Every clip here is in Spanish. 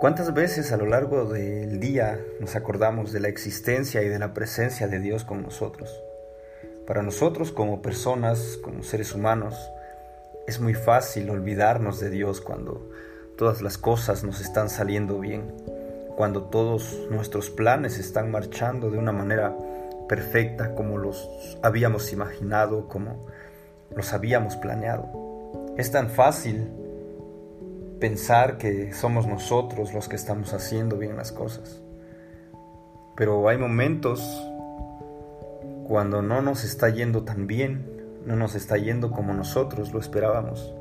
¿Cuántas veces a lo largo del día nos acordamos de la existencia y de la presencia de Dios con nosotros? Para nosotros como personas, como seres humanos, es muy fácil olvidarnos de Dios cuando todas las cosas nos están saliendo bien, cuando todos nuestros planes están marchando de una manera perfecta como los habíamos imaginado, como los habíamos planeado. Es tan fácil pensar que somos nosotros los que estamos haciendo bien las cosas. Pero hay momentos cuando no nos está yendo tan bien, no nos está yendo como nosotros lo esperábamos.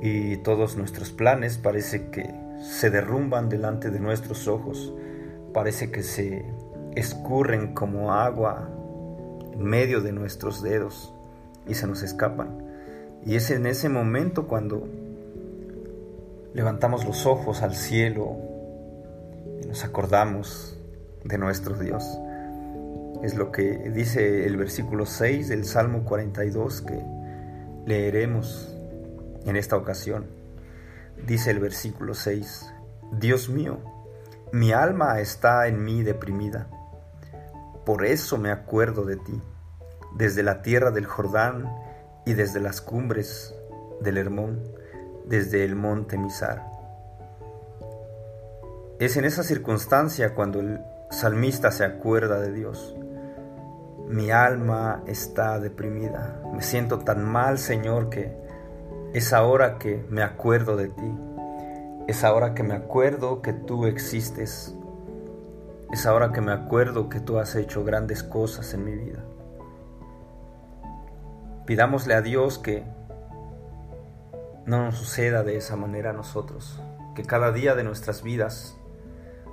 Y todos nuestros planes parece que se derrumban delante de nuestros ojos, parece que se escurren como agua en medio de nuestros dedos y se nos escapan. Y es en ese momento cuando levantamos los ojos al cielo y nos acordamos de nuestro Dios. Es lo que dice el versículo 6 del Salmo 42 que leeremos en esta ocasión. Dice el versículo 6, Dios mío, mi alma está en mí deprimida, por eso me acuerdo de ti, desde la tierra del Jordán y desde las cumbres del Hermón desde el monte Misar. Es en esa circunstancia cuando el salmista se acuerda de Dios. Mi alma está deprimida. Me siento tan mal, Señor, que es ahora que me acuerdo de ti. Es ahora que me acuerdo que tú existes. Es ahora que me acuerdo que tú has hecho grandes cosas en mi vida. Pidámosle a Dios que no nos suceda de esa manera a nosotros. Que cada día de nuestras vidas,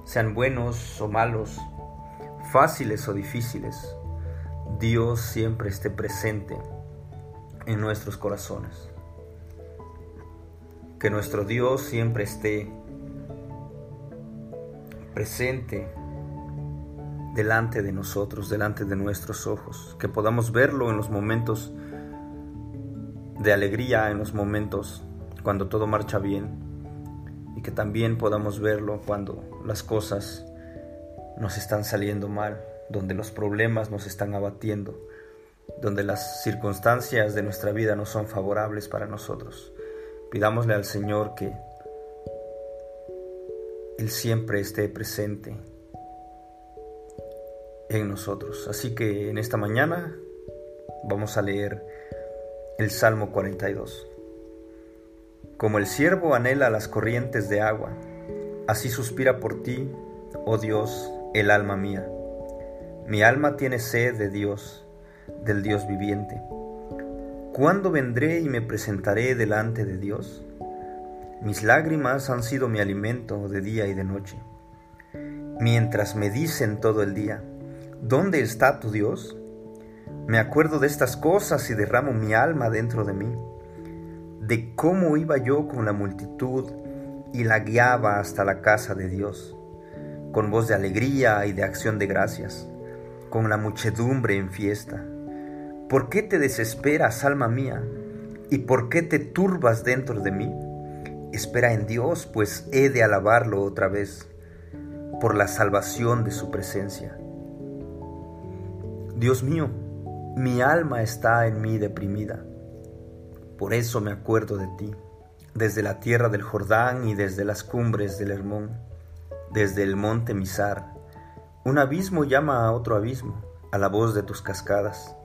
sean buenos o malos, fáciles o difíciles, Dios siempre esté presente en nuestros corazones. Que nuestro Dios siempre esté presente delante de nosotros, delante de nuestros ojos, que podamos verlo en los momentos de alegría en los momentos cuando todo marcha bien y que también podamos verlo cuando las cosas nos están saliendo mal, donde los problemas nos están abatiendo, donde las circunstancias de nuestra vida no son favorables para nosotros. Pidámosle al Señor que Él siempre esté presente en nosotros. Así que en esta mañana vamos a leer el Salmo 42. Como el siervo anhela las corrientes de agua, así suspira por ti, oh Dios, el alma mía. Mi alma tiene sed de Dios, del Dios viviente. ¿Cuándo vendré y me presentaré delante de Dios? Mis lágrimas han sido mi alimento de día y de noche. Mientras me dicen todo el día, ¿dónde está tu Dios? Me acuerdo de estas cosas y derramo mi alma dentro de mí, de cómo iba yo con la multitud y la guiaba hasta la casa de Dios, con voz de alegría y de acción de gracias, con la muchedumbre en fiesta. ¿Por qué te desesperas, alma mía? ¿Y por qué te turbas dentro de mí? Espera en Dios, pues he de alabarlo otra vez, por la salvación de su presencia. Dios mío, mi alma está en mí deprimida. Por eso me acuerdo de ti, desde la tierra del Jordán y desde las cumbres del Hermón, desde el monte Misar. Un abismo llama a otro abismo, a la voz de tus cascadas.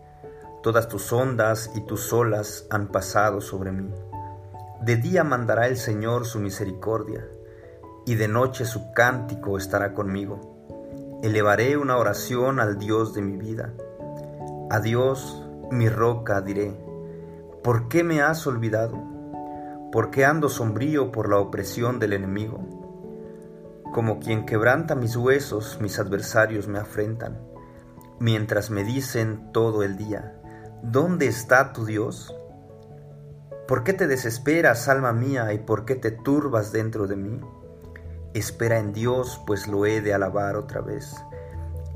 Todas tus ondas y tus olas han pasado sobre mí. De día mandará el Señor su misericordia, y de noche su cántico estará conmigo. Elevaré una oración al Dios de mi vida a Dios, mi roca, diré, ¿por qué me has olvidado? ¿Por qué ando sombrío por la opresión del enemigo? Como quien quebranta mis huesos, mis adversarios me afrentan, mientras me dicen todo el día, ¿dónde está tu Dios? ¿Por qué te desesperas, alma mía, y por qué te turbas dentro de mí? Espera en Dios, pues lo he de alabar otra vez.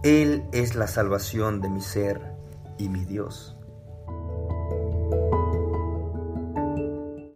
Él es la salvación de mi ser y mi Dios.